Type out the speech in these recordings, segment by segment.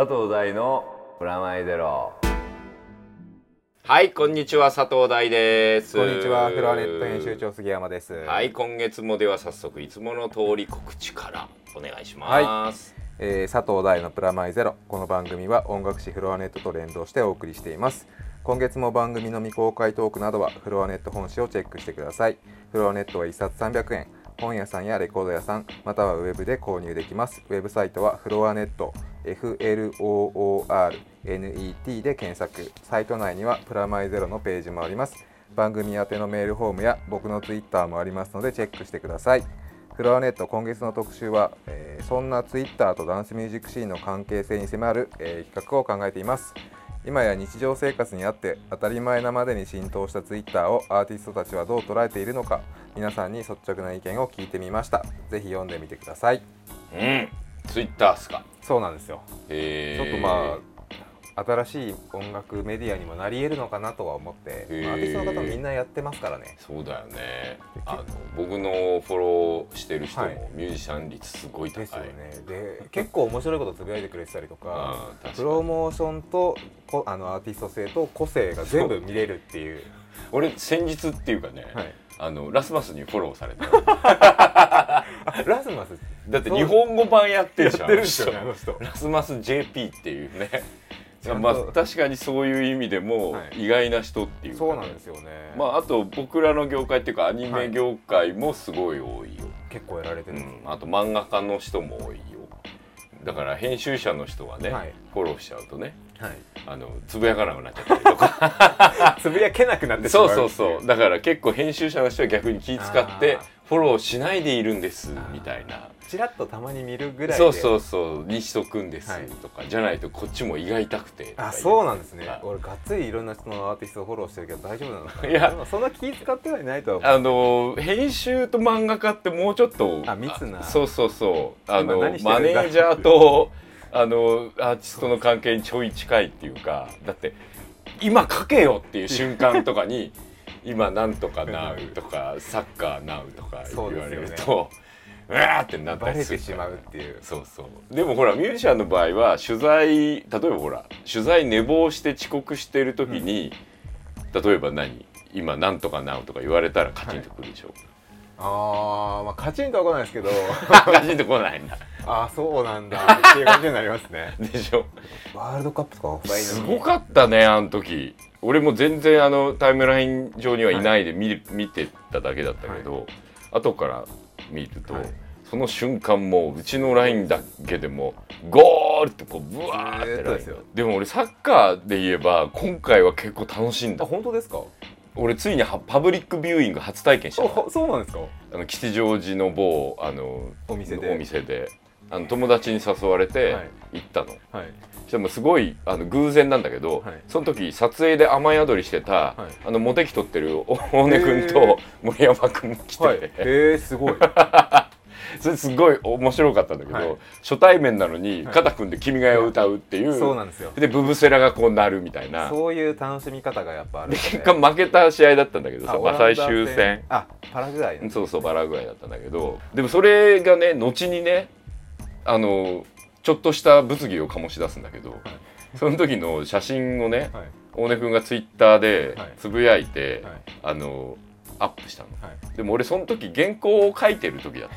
佐藤大のプラマイゼロはい、こんにちは、佐藤大です。こんにちは、フロアネット編集長杉山です。はい、今月もでは早速いつもの通り告知からお願いします。えー佐藤大のプラマイゼロ。この番組は音楽誌フロアネットと連動してお送りしています。今月も番組の未公開トークなどはフロアネット本誌をチェックしてください。フロアネットは1冊300円。本屋さんやレコード屋さん、またはウェブで購入できます。ウェブサイトはフロアネット、FLOORNET で検索。サイト内にはプラマイゼロのページもあります。番組宛てのメールフォームや僕のツイッターもありますのでチェックしてください。フロアネット今月の特集は、えーそんなツイッターとダンスミュージックシーンの関係性に迫る、えー企画を考えています今や日常生活にあって当たり前なまでに浸透したツイッターをアーティストたちはどう捉えているのか皆さんに率直な意見を聞いてみました。ぜひ読んでみてください。うん、ツイッターっすか。そうなんですよ。えちょっとまあ新しい音楽メディアにもなり得るのかなとは思って、まあアーティストの方もみんなやってますからね。そうだよね。あの僕のフォローしてる人も、はい。ミュージシャン率すごい高い。ですよね。で結構面白いことつぶやいてくれてたりとか プロモーションとこあのアーティスト性と個性が全部見れるっていう。俺先日っていうかね、はい。あのラスマスにフォローされた。あラスマス。だって日本語版やってるじゃん。やってるんですよねあの人。ラスマス JP っていうね。まあ確かにそういう意味でもはい。意外な人っていうかね。そうなんですよね、まああと僕らの業界っていうかアニメはい業界もすごい多いよ、結構やられてる。うん、あと漫画家の人も多いよ。だから編集者の人はね、はい。フォローしちゃうとねはい。あのつぶやかなくなっちゃったりとか。つぶやけなくなってしまそううっていそうそうだから結構編集者の人は逆に気使ってフォローしないでいるんですみたいなちらっとたまに見るぐらいで。そうそうそう。にしとくんですはいとか、じゃないとこっちも胃が痛くて。あそうなんですね。はい。俺がっつりいろんな人のアーティストをフォローしてるけど大丈夫なのかな。いや。そんな気使ってはいないとはあの編集と漫画家ってもうちょっとあ密な。そうそうそう。あのマネージャーとあのアーティストの関係にちょい近いっていうかだって今書けよっていう瞬間とかに 今なんとかなうとかサッカーなうとか言われるそとうわーってなったバりするレてしまうっていう。そうそう。でもほらミュージシャンの場合は取材例えばほら取材寝坊して遅刻してる時に、例えば何？今なんとかなうとか言われたらカチンとくるでしょ、あーまあカチンとは来ないですけど。カチンとこないんだ。あーそうなんだっていう感じになりますね。でしょ。ワールドカップとかオフラインすごかったねあの時。俺も全然あのタイムライン上にはいないで見,、る見てただけだったけど、後から見ると、はい。その瞬間もううちのラインだけでもゴールってこうブワーってラインですよ。でも俺サッカーで言えば今回は結構楽しんあだ本当ですか？俺ついにはパブリックビューイング初体験した。そうなんですか？あの吉祥寺の某あのお店で。お店であの友達に誘われてはい。行ったの、はい。そしたらもうすごいあの偶然なんだけど、はい。その時撮影で雨宿りしてた、はい。あのモテ期取ってるお 大根君と森山君来てえー、すごい。それすごい面白かったんだけど、はい。初対面なのにはい。肩組んで「君が代」を歌うっていう、そうなんですよ。でブブセラがこうなるみたいな。そういう楽しみ方がやっぱある結果負けた試合だったんだけどさ最終戦。あパラグアイのそうそうバラグアイだったんだけど。でもそれがね後にねあのちょっとした物議を醸し出すんだけど、その時の写真をねはい。大根君がツイッターではい。つぶやいて、はい。あのアップしたの。はい。でも俺その時原稿を書いてる時だっ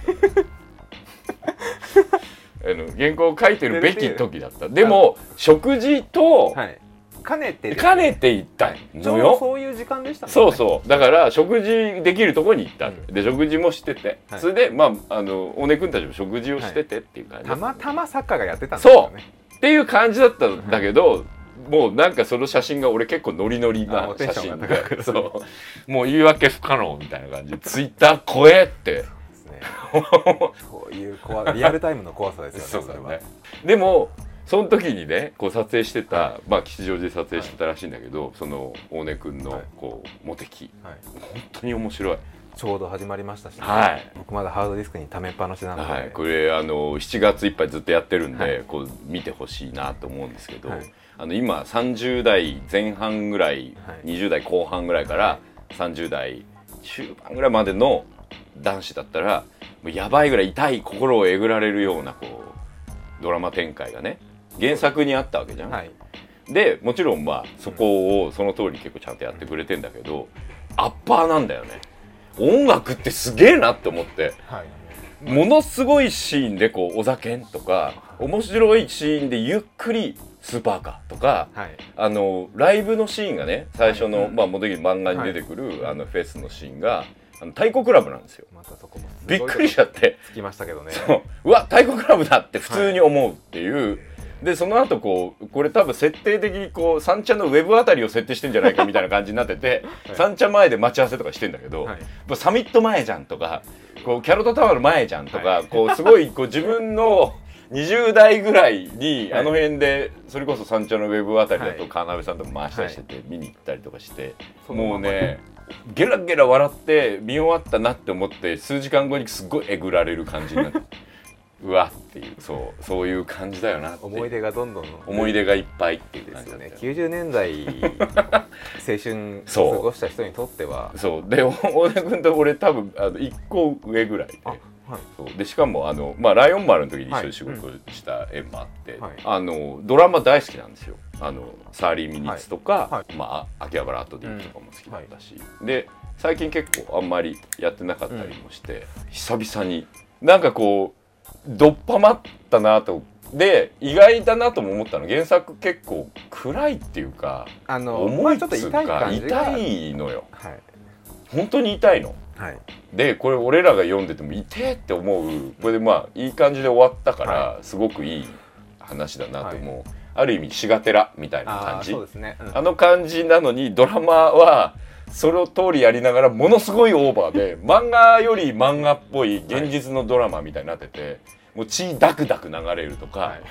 た。の あの原稿を書いてるべき時だった。でも食事とはい兼ねて兼ね。て行ったのよ、そういう時間でしたね。そうそう。だから食事できるとこに行ったん。で食事もしてて、はい。それでまああのおねくんたちも食事をしててっていう感じだたまたまサッカーがやってたんですよね。っていう感じだったんだけど、もうなんかその写真が俺結構ノリノリな写真で。そう。もう言い訳不可能みたいな感じでツイッター超えって。そういう怖リアルタイムの怖さですよね ね。でもその時にねこう撮影してた、まあ吉祥寺で撮影してたらしいんだけど、その大根くんのはい。こうモテ期。はい。本当に面白い。ちょうど始まりましたしね。はい。僕まだハードディスクに溜めっぱなしなので。はい、これあの7月いっぱいずっとやってるんで、はい。こう見てほしいなと思うんですけど、はい。あの今30代前半ぐらい、はい。20代後半ぐらいから30代中盤ぐらいまでの男子だったらもうやばいぐらい痛い心をえぐられるようなこうドラマ展開がね原作にあったわけじゃん、はい。でもちろんまあそこをその通り結構ちゃんとやってくれてんだけどアッパーなんだよね。音楽ってすげえなって思って。はい。ものすごいシーンでこうお酒とか面白いシーンでゆっくりスーパーカーとかはい。あのライブのシーンがね最初の、はい。まあ、モデル漫画に出てくる、あのフェスのシーンがあの太鼓クラブなんですよ。またそこもすびっくりしちゃって。つきましたけどね。そう。うわ太鼓クラブだって普通に思うっていう、でその後こうこれ多分設定的にこう三茶のウェブあたりを設定してんじゃないかみたいな感じになってて、はい。三茶前で待ち合わせとかしてんだけど、はい。サミット前じゃんとかこうキャロットタワーの前じゃんとか、はい。こうすごいこう自分の20代ぐらいにはい。あの辺でそれこそ三茶のウェブあたりだとはい。川辺さんとも回したりしてて見に行ったりとかして、もうねゲラゲラ笑って見終わったなって思って数時間後にすっごいえぐられる感じになってうわっていうそうそういう感じだよなって。思い出がどんどん思い出がいっぱいっていうですよね感じだったよ。90年代青春そう過ごした人にとっては。そう。で大根君と俺多分あの1個上ぐらいで。あはい。そう。でしかもあの、まあ、ライオン丸の時に一緒に仕事した縁もあって、はい。あのドラマ大好きなんですよ。あのサーリーミニッツとか、はまあ、秋葉原アットディープとかも好きだったし、で最近結構あんまりやってなかったりもして、久々になんかこうどっぱまったなと。で意外だなとも思ったの。原作結構暗いっていうかあのま重いっあちょっと痛いつうか感じが痛いのよ。はい。本当に痛いの。はい。でこれ俺らが読んでても痛えって思う。これでまあいい感じで終わったから、はすごくいい話だなと思う、ある意味シガテラみたいなああ感じそうですね、うん。あの感じなのにドラマはその通りやりながらものすごいオーバーで 漫画より漫画っぽい現実のドラマみたいになってて、もう血ダクダク流れるとか、はい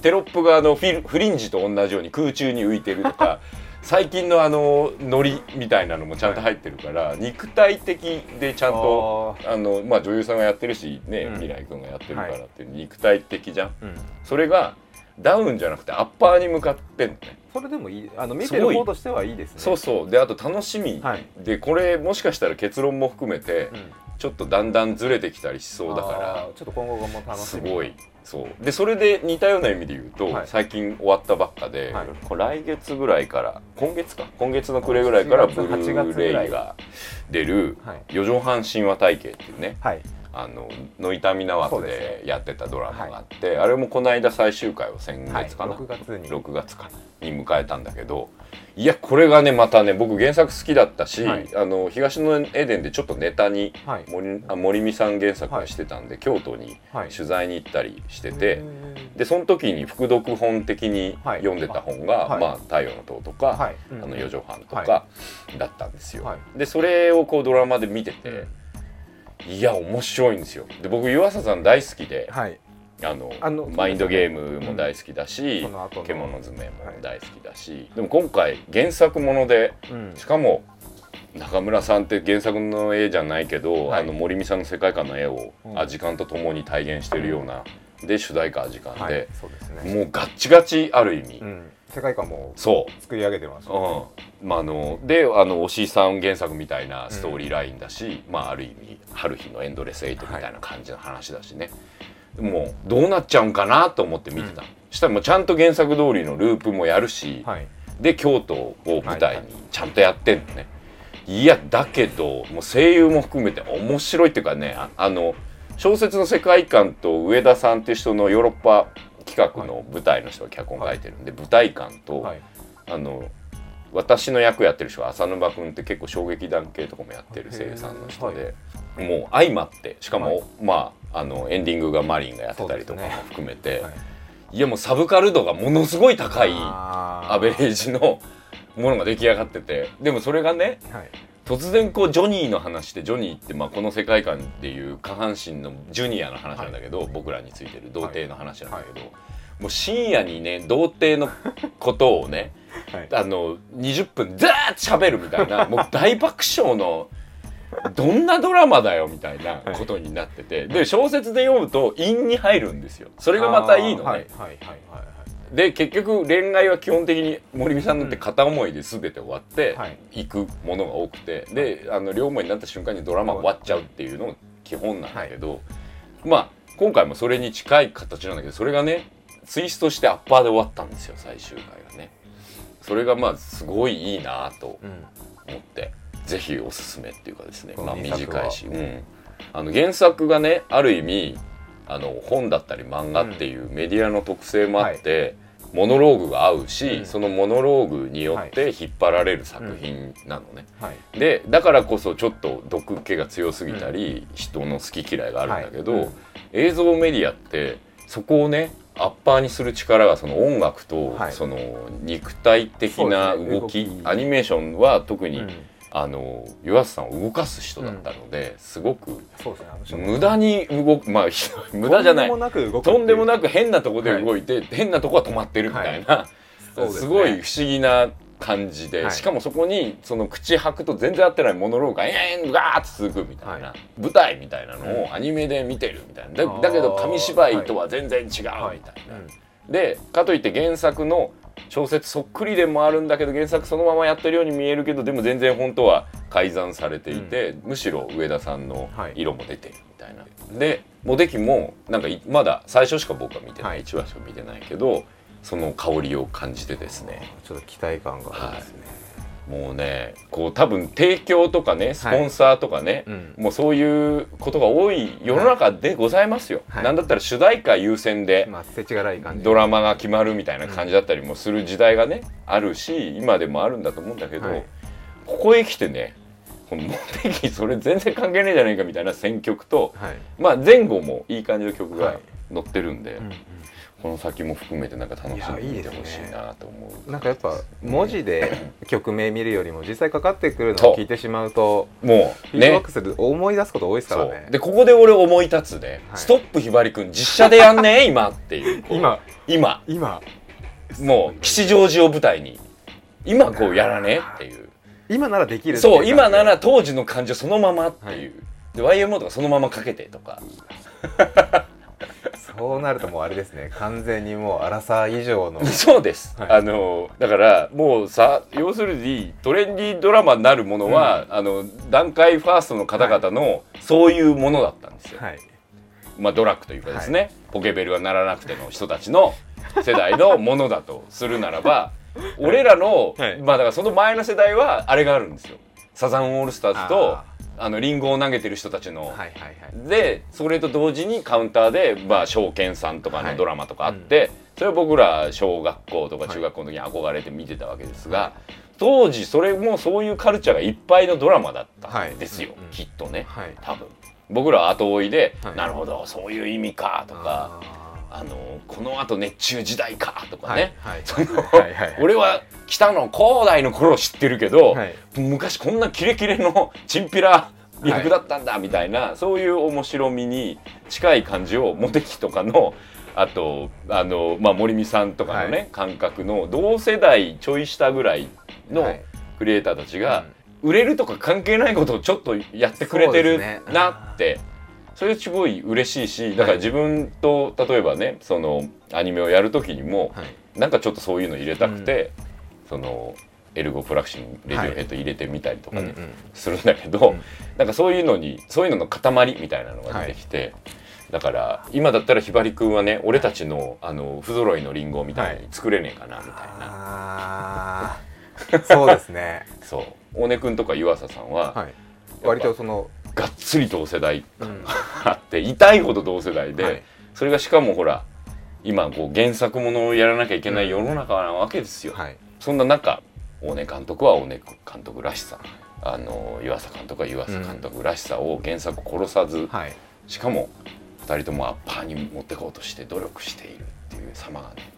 テロップがあのフィルフリンジと同じように空中に浮いてるとか 最近のあのノリみたいなのもちゃんと入ってるから、肉体的でちゃんとあの、まあ、女優さんがやってるしね、うん。未来君がやってるからはいっていう肉体的じゃん。うん。それがダウンじゃなくてアッパーに向かってんのね。それでもいいあの見てる方としてはいいですね。そうそう。であと楽しみ、はい。でこれもしかしたら結論も含めて、うん。ちょっとだんだんずれてきたりしそうだかあーちょっと今後も楽らしみ。すごい。そう。でそれで似たような意味で言うと、はい。最近終わったばっかで、はい。これ来月ぐらいから今月か。今月の暮れぐらいからブ7月ルーレイが出るはい「四畳半神話体系」っていうね。はいあのノイタミナ枠そうでやってたドラマがあって、あれもこの間最終回を先はい月かな、6月に。6月かに迎えたんだけどいやこれがねまたね僕原作好きだったし、はい。あの東のエデンでちょっとネタにはい。森あ森美さん原作がしてたんで、京都にはい。取材に行ったりしてへて、ー。でその時に副読本的にはい。読んでた本が「はい。まあ、太陽の塔」とか、はい。あの四畳半とはかだったんですよ。はでそれをこうドラマで見てて、いや面白いんですよ。で僕湯浅さん大好きで、はい。あのあのマインドゲームも大好きだし、獣詰めも大好きだし、でも今回原作ものでうん。しかも中村さんって原作の絵じゃないけど、はい。あの森美さんの世界観の絵を、うん。あ時間とともに体現してるような、で主題歌は時間はい。で、そうですね。もうガッチガチある意味、うん世界観もそう。作り上げてますうん。まあ、あのであの押井さん原作みたいなストーリーラインだし、まあ、ある意味春日のエンドレスエイトみたいな感じの話だしね、もうどうなっちゃうんかなと思って見てた、うん。したらもうちゃんと原作通りのループもやるし、はい。で京都を舞はいはい台にちゃんとやってんのね、いやだけどもう声優も含めて面白いっていうかねああの小説の世界観と上田さんっていう人のヨーロッパ企画の舞台の人が脚本書いてるんで、舞台感と、はい。あの私の役やってる人は浅沼君って結構衝撃団系とかもやってる声優さんの人で、もう相まってしかも、はい。まああのエンディングがマリンがやってたりとかも含めて、はい。い、やもうサブカル度がものすごい高いアベレージのものが出来上がっててでもそれがねはい突然こうジョニーの話でジョニーってまあこの世界観っていう下半身のジュニアの話なんだけど、僕らについてる童貞の話なんだけど、もう深夜にね童貞のことをねはい。あの20分ザーッと喋るみたいな もう大爆笑のどんなドラマだよみたいなことになってて、で小説で読むと陰に入るんですよ。それがまたいいのね。あーはいはいはいはいで結局恋愛は基本的に森美さんのって片思いで全て終わってはい。いくものが多くて、であの両思いになった瞬間にドラマ終わっちゃうっていうのが基本なんだけど、まあ今回もそれに近い形なんだけどそれがねツイストしてアッパーで終わったんですよ最終回がね。それがまあすごいいいなとうん思ってぜひおすすめっていうかですね。まあ短いし、うん、あの原作がねある意味あの本だったり漫画っていうメディアの特性もあって、モノローグが合うし、うん。そのモノローグによって引っ張られる作品なのね、はい。でだからこそちょっと毒気が強すぎたり、人の好き嫌いがあるんだけど、はい。うん。映像メディアってそこをねアッパーにする力がその音楽と、はい。その肉体的な動き。アニメーションは特に、うんあの湯浅さんを動かす人だったので、すごくそうですねあの人無駄に動くまあひ無駄じゃない。とんでもなく変なとこで動いて、変なとこは止まってるみたいな、すね。ごい不思議な感じで、はい。しかもそこにその口吐くと全然合ってないモノローグがえーんガーッと続くみたいな、は舞台みたいなのをアニメで見てるみたいな。だだけど紙芝居とは全然違うみたいな。はい。でかといって原作の小説そっくりでもあるんだけど原作そのままやってるように見えるけどでも全然本当は改ざんされていて、むしろ上田さんの色も出てるみたいな。でモデキもなんかいまだ最初しか僕は見てない、はい。1話しか見てないけどその香りを感じてですね。ちょっと期待感がありますね、もうねこう多分提供とかねスポンサーとかね、うん。もうそういうことが多い世の中でございますよ。はい。なんだったら主題歌優先で、ドラマが決まるみたいな感じだったりもする時代がね、あるし今でもあるんだと思うんだけど、はい。ここへ来てねこのモテキそれ全然関係ねえじゃないかみたいな選曲と、はい、まあ、前後もいい感じの曲がはい。載ってるんで、うんこの先も含めてなんか楽しんでてほしいなと思う。なんかやっぱ文字で 曲名見るよりも実際かかってくるのを聞いてしまうともうね。フィードバックする思い出すこと多いですからね。でここで俺思い立つね、はい。ストップひばりくん実写でやんねえ今っていう。今。今。今。もう吉祥寺を舞台に。今こうやらねっていう。今ならできるそう今なら当時の感情そのままっていう、で YMO とかそのままかけてとか そうなるともうあれですね。完全にもう荒さ以上の。そうです、はい。あのだからもうさ要するにトレンディードラマになるものは、あの段階ファーストの方々のそういうものだったんですよ、はい。まあ、ドラッグというかですね、ポケベルはならなくての人たちの世代のものだとするならば俺らの、はい。まあだからその前の世代はあれがあるんですよ。サザンオールスターズとああのリンゴを投げてる人たちの、はいはいはい。でそれと同時にカウンターで、まあ、証券さんとかはい。のドラマとかあって、それを僕ら小学校とかはい。中学校の時に憧れて見てたわけですが、当時それもそういうカルチャーがいっぱいのドラマだったんですよ、はい。うんうんきっとね、はい。多分。僕らは後追いで、はい。なるほどそういう意味かとかああのこのあと熱中時代かとーかね、俺は北の広大の頃を知ってるけど、はい。昔こんなキレキレのチンピラ役だったんだみたいな、そういう面白みに近い感じをモテキとかのあとあの、まあ、森美さんとかのね、はい。感覚の同世代ちょい下ぐらいのはい。クリエイターたちが、売れるとか関係ないことをちょっとやってくれてるなって。それすごい嬉しいしだから自分と例えばねそのアニメをやる時にも、はい。なんかちょっとそういうの入れたくて、そのエルゴプラクシンレディオヘッド入れてみたりとかね、うんうん。するんだけど、うん。なんかそういうのにそういうのの塊みたいなのが出てきて、だから今だったらひばりくんはね俺たちのあの不揃いのリンゴみたいに作れねえかなみたいな、そうですね。そう。大根くんとか湯浅さんは、はい。割とそのがっつり同世代うん。あって痛いほど同世代で、はい。それがしかもほら今こう原作ものをやらなきゃいけない世の中なわけですよ。はい。そんな中大根監督は大根監督らしさあの湯浅監督は湯浅監督らしさを原作殺さず、はい。しかも2人ともアッパーに持ってこうとして努力しているっていう様がね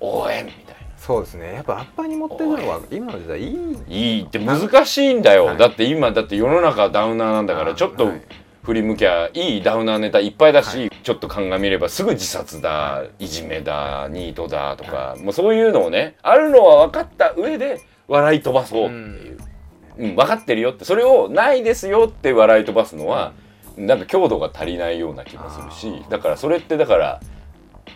応援みたいな。そうですね。やっぱアッパーに持ってるのは今の時代いいいいって難しいんだよ、はい。だって今だって世の中ダウナーなんだからちょっとはい。振り向きゃいいダウナーネタいっぱいだし、ちょっと鑑みればすぐ自殺だい。じめだニートだとか、もうそういうのをねあるのは分かった上で笑い飛ばそうっていう、うん。分かってるよって。それをないですよって笑い飛ばすのは、なんか強度が足りないような気もするしだからそれってだから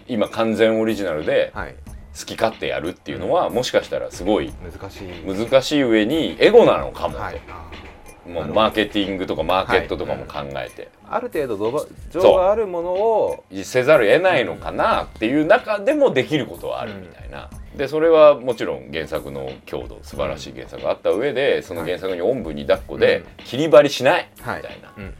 今完全オリジナルではい好き勝手やるっていうのは、もしかしたらすごい難しい。難しい上にエゴなのかもと、はい。もうマーケティングとかマーケットとかも考えて、ある程度土情があるものをせざるを得ないのかなっていう中でもできることはあるみたいな、でそれはもちろん原作の強度素晴らしい原作があった上でその原作におんぶに抱っこで切り張りしないみたはい。いな、うん。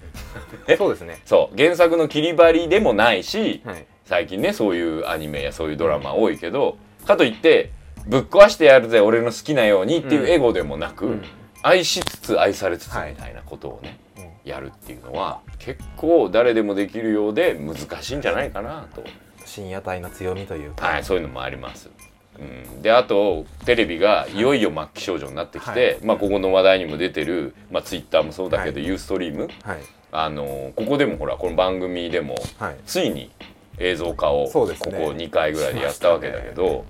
え そうですね。そう。原作の切り張りでもないし、はい。最近ねそういうアニメやそういうドラマ多いけどかといってぶっ壊してやるぜ俺の好きなようにっていうエゴでもなく、うん。愛しつつ愛されつつみはいたいなことをね、うん。やるっていうのは結構誰でもできるようで難しいんじゃないかなと、深夜帯の強みというか。はい、そういうのもあります。うん、であとテレビがい。よいよ末期症状になってきて、はい。まあ、ここの話題にも出てる、まあ、ツイッターもそうだけど、はユーストリーム。はい。あのここでもほらこの番組でもはい。ついに映像化をここそうですね。2回ぐらいでやったわけだけど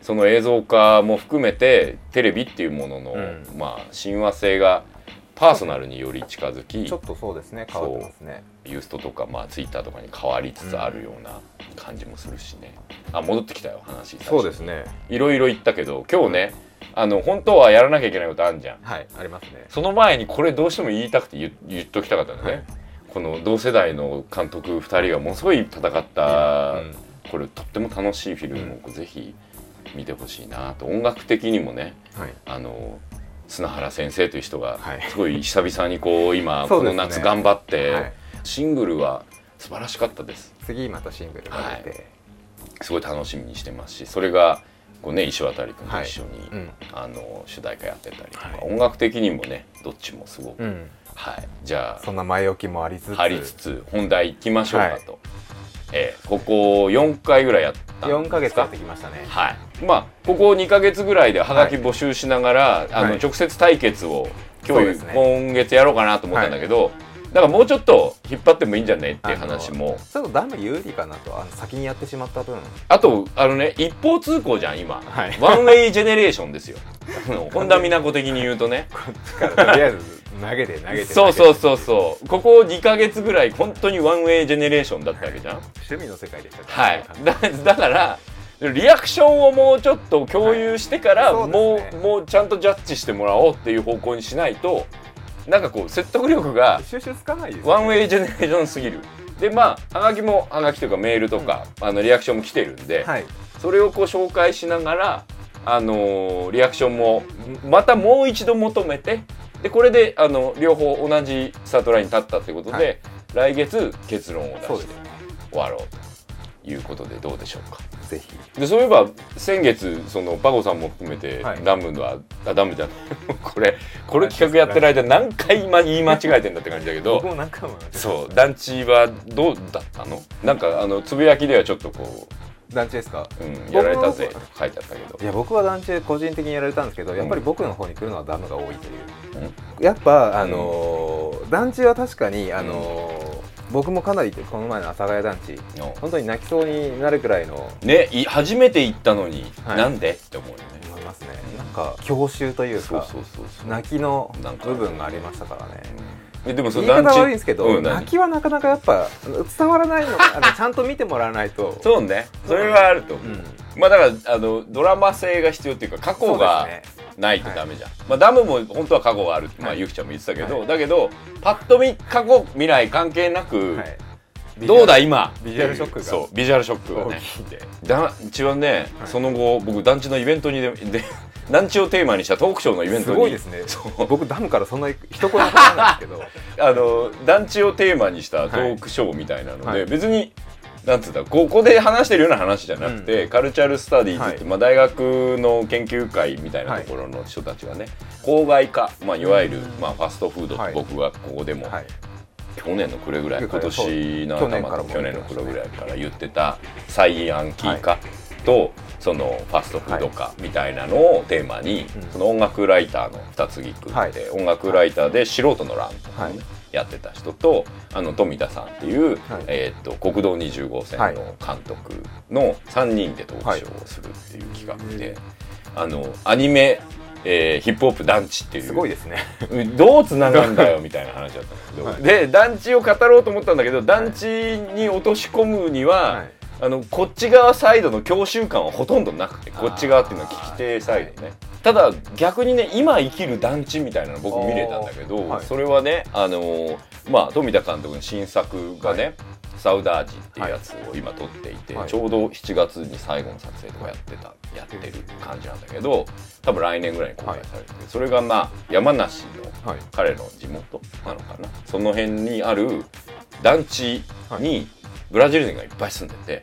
その映像化も含めてテレビっていうものの、うん。まあ、親和性がパーソナルにより近づきちょっとそうですね。変わってますね。ユーストとか、まあ、ツイッターとかに変わりつつあるような感じもするしね、あ戻ってきたよ話そうですね。いろいろ言ったけど今日ねあの本当はやらなきゃいけないことあるじゃん。はいありますね。その前にこれどうしても言いたくて言言っときたかったんだね、はい。この同世代の監督2人がものすごい戦った、うん。これとっても楽しいフィルムをぜひ見てほしいなと。音楽的にもねはい。あの砂原先生という人がはい。すごい久々にこう今 この夏頑張って、はい。シングルは素晴らしかったです。次またシングルが出て。すごい楽しみにしてますしそれがこうね石渡君と一緒に、うん。あの主題歌やってたりとか、はい。音楽的にもねどっちもすごく、うん。はい。じゃあそんな前置きもありつつ。張りつつ本題行きましょうかはい。と、えーここ4回ぐらいやったんです4ヶ月かやってきましたね。はい。まあここ2ヶ月ぐらいでハガキ募集しながら、あのはい。直接対決を今日、ね。今月やろうかなと思ったんだけど、だからもうちょっと引っ張ってもいいんじゃねっていう話も。ちょっとダム有利かなとあの先にやってしまった分。あとあのね一方通行じゃん今、はい。ワンウェイジェネレーションですよ。本田美奈子的に言うとね。こっちからとりあえず投げて投げてそうそううそうそう。ここ2ヶ月ぐらい本当にワンウェイジェネレーションだったわけじゃん。趣味の世界でした。はい。だだからリアクションをもうちょっと共有してから、はいもうもうちゃんとジャッジしてもらおうっていう方向にしないとなんかこう説得力が収集つかないワンウェイジェネレーションすぎる。でまあはがきもはがきというかメールとか、あのリアクションも来てるんで、はい。それをこう紹介しながら、あのーリアクションもまたもう一度求めてでこれであの両方同じスタートラインに立ったってことで、来月結論を出して終わろうということでどうでしょうか？ぜひ。でそういえば先月そのパゴさんも含めて、はい。ダムのはあダムじゃない。これこれ企画やってる間何回今言い間違えてんだって感じだけど僕も何回もそう団地はどうだったの？なんかあのつぶやきではちょっとこ団地ですか？う、うん、やられたぜと書いてあったけど。いや僕は団地で個人的にやられたんですけどやっぱり僕の方に来るのはダムが多いという、やっぱあのー団地は確かにあのー僕もかなりこの前の阿佐ヶ谷団地の本当に泣きそうになるくらいのねい初めて行ったのに、はい。なんで？って思うよね。思いますね。なんか郷愁というか泣きの部分がありましたからね。でもそ言い方の団地悪いんですけど、うん何？泣きはなかなかやっぱ伝わらないのあのちゃんと見てもらわないと。そうね。それはあると思う、うん。まあだからあのドラマ性が必要っていうか過去がねないとダメじゃん、まあ、ダムも本当は過去があるって、まあ、はいゆきちゃんも言ってたけど、はだけどパッと見過去未来関係なく、はい。どうだ今？ビジュアルショックが。そうビジュアルショックがね。大きいんで。団地はね、はい。その後僕団地のイベントにでで 団地をテーマにしたトークショーのイベントすにごいですね。僕ダムからそんな一言もないですけど。あの団地をテーマにしたトークショーみたいなので、はい。別になんつうんだここで話してるような話じゃなくて、カルチャルスタディーズって、はい。まあ、大学の研究会みたいなところの人たちがね、郊外化、まあ、いわゆる、まあ、ファストフードってはい。僕がここでも、はい。去年の暮れぐらい今年の頭と去年の暮れぐらいから言ってた再ヤンキー化と、そのファストフード化みたいなのをテーマに、うん。その音楽ライターの二つぎくって、はい。音楽ライターで素人の欄とかもね、はいやってた人とあの富田さんっていう、はい。えー、と国道20号線の監督の3人でトークショーをするっていう企画で、あのアニメ、えーヒップホップ団地っていうすごいですね。どうつながるんだよみたいな話だったんですけど、はい。で団地を語ろうと思ったんだけど団地に落とし込むには、はい。あのこっち側サイドの教習感はほとんどなくてこっち側っていうのは聞き手サイドね、ただ逆にね今生きる団地みたいなの僕見れたんだけど、はい。それはねあのーまあ富田監督の新作がね、サウダージっていうやつを今撮っていて、はい。ちょうど7月に最後の撮影とかやってたやってる感じなんだけど多分来年ぐらいに公開されてて、それがまあ山梨のはい。彼の地元なのかな。その辺にある団地にブラジル人がいっぱい住んでて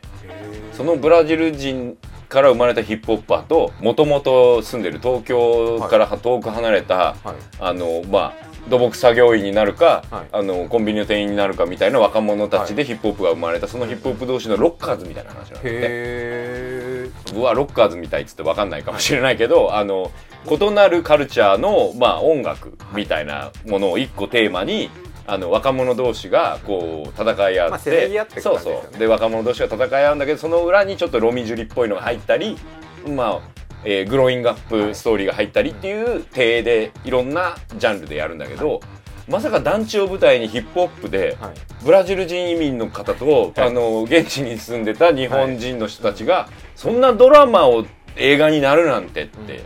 そのブラジル人から生まれたヒップホッパーともともと住んでる東京から遠く離れた、はい。あのまあ土木作業員になるか、はい。あのコンビニの店員になるかみたいな若者たちでヒップホップが生まれたそのヒップホップ同士のロッカーズみたいな話なんだってへえうわロッカーズみたいっつって分かんないかもしれないけどあの異なるカルチャーの、まあ、音楽みたいなものを一個テーマにあの若者同士がこう戦い合って、まあってくそうそう。で若者同士が戦い合うんだけどその裏にちょっとロミジュリっぽいのが入ったりまあ、えーグローイングアップストーリーが入ったりっていう体でいろんなジャンルでやるんだけど、まさか団地を舞台にヒップホップで、はい。ブラジル人移民の方と、はい。あの現地に住んでた日本人の人たちが、そんなドラマを映画になるなんてって、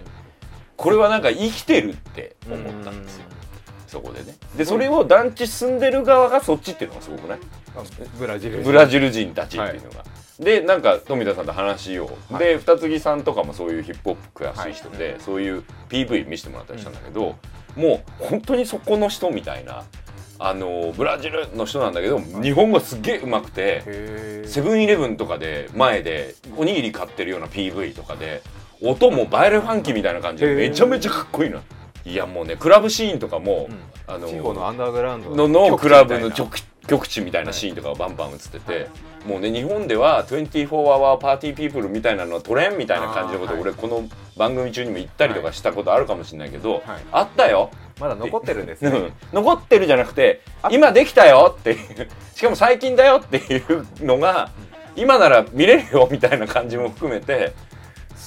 これはなんか生きてるって思ったんですよ、そこでね。でそれを団地住んでる側がそっちっていうのがすごくない？ブラジルブラジル人たちっていうのが。でなんか富田さんと話を、はい。で二木さんとかもそういうヒップホップ詳しい人で、そういう PV 見せてもらったりしたんだけど、もう本当にそこの人みたいなあのブラジルの人なんだけど日本語すっげえうまくてセブンイレブンとかで前でおにぎり買ってるような PV とかで音もバイルファンキーみたいな感じでめちゃめちゃかっこいいの。いやもうねクラブシーンとかも、あの地方のアンダーグラウンドののクラブの曲曲曲地みたいなシーンとかがバンバン映ってて、もうね日本では24 hour パーティーピープルみたいなのはトレンみたいな感じのことあー俺この番組中にも言ったりとかしたことあるかもしれないけど、はい。あったよ、まだ残ってるんですね。うん。残ってるじゃなくて今できたよっていうしかも最近だよっていうのが今なら見れるよみたいな感じも含めて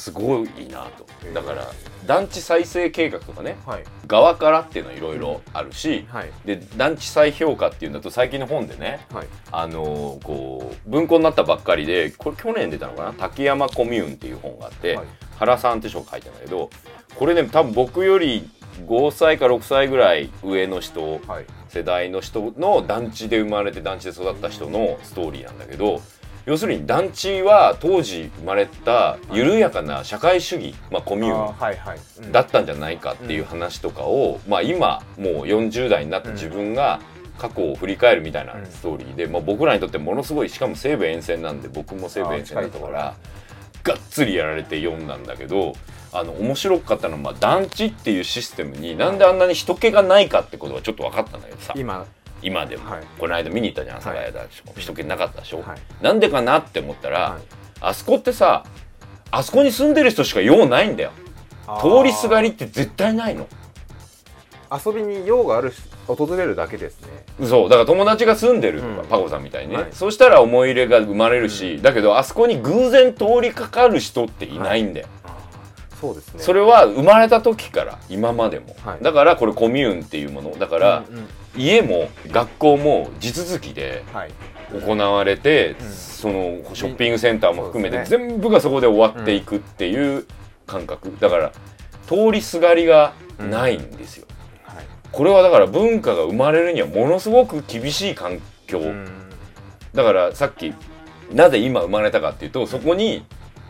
すごいなと。だから団地再生計画とかねはい。側からっていうのはいろいろあるし、はい。で団地再評価っていうんだと最近の本でねはい。あのーこう文庫になったばっかりでこれ去年出たのかな？竹山コミューンっていう本があって、はい。原さんって人が書いてるんだけどこれね多分僕より5歳か6歳ぐらい上の人はい。世代の人の団地で生まれて団地で育った人のストーリーなんだけど要するに団地は当時生まれた緩やかな社会主義、まあ、コミューンだったんじゃないかっていう話とかを、まあ、今もう40代になった自分が過去を振り返るみたいなうん。ストーリーで、まあ、僕らにとってものすごいしかも西武沿線なんで僕も西武沿線だったからがっつりやられて読んだんだけどあの面白かったのは、まあ、団地っていうシステムになんであんなに人気がないかってことはちょっと分かったんだけどさ。今今でも、はい。この間見に行ったじゃん阿佐ヶ谷団地も人気なかったでしょ、はい。なんでかなって思ったら、はい。あそこってさあそこに住んでる人しか用ないんだよ。通りすがりって絶対ないの。遊びに用があるし訪れるだけですね。そう。だから友達が住んでるとか、うん。パコさんみたいにね、はい。そしたら思い入れが生まれるし、だけどあそこに偶然通りかかる人っていないんだよ、そうですね。それは生まれた時から今までも、はい。だからこれコミューンっていうもの。だから、うんうん家も学校も地続きではい。行われて、うん。そのショッピングセンターも含めて、全部がそこで終わっていくっていう感覚。だから通りすがりがないんですよ、はい。これはだから文化が生まれるにはものすごく厳しい環境、うん。だからさっきなぜ今生まれたかっていうとそこに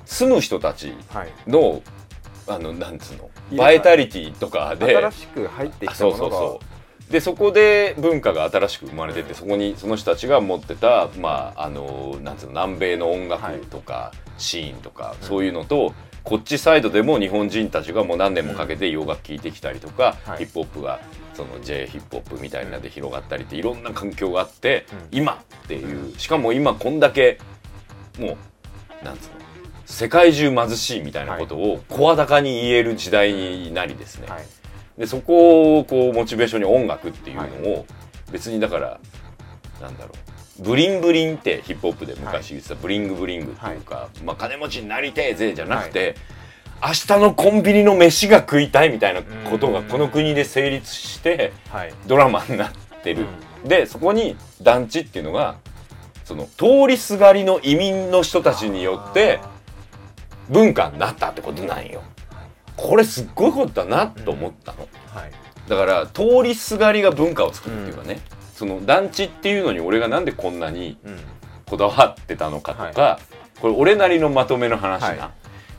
住む人たちはい。のあのなんつうのバイタリティとかで新しく入ってきたものがそうそうでそこで文化が新しく生まれてってそこにその人たちが持ってたまああのなんつうの南米の音楽とか、シーンとか、そういうのとこっちサイドでも日本人たちがもう何年もかけて洋楽聴いてきたりとか、はい。ヒップホップがその J ヒップホップみたいなので広がったりっていろんな環境があって、うん。今っていうしかも今こんだけもうなんつうの世界中貧しいみたいなことを声高に言える時代になりですね、はいでそこをこうモチベーションに音楽っていうのを別にだからなんだろう。ブリンブリンってヒップホップで昔言ってたブリングブリングっていうか、まあ金持ちになりてえぜじゃなくて、明日のコンビニの飯が食いたいみたいなことがうん。この国で成立してはい。ドラマになってる、でそこに団地っていうのがその通りすがりの移民の人たちによって文化になったってことなんよ。これすっごいことだなと思ったの、はい。だから通りすがりが文化を作るっていうかね、その団地っていうのに俺がなんでこんなにうん。こだわってたのかとか、これ俺なりのまとめの話な、はい。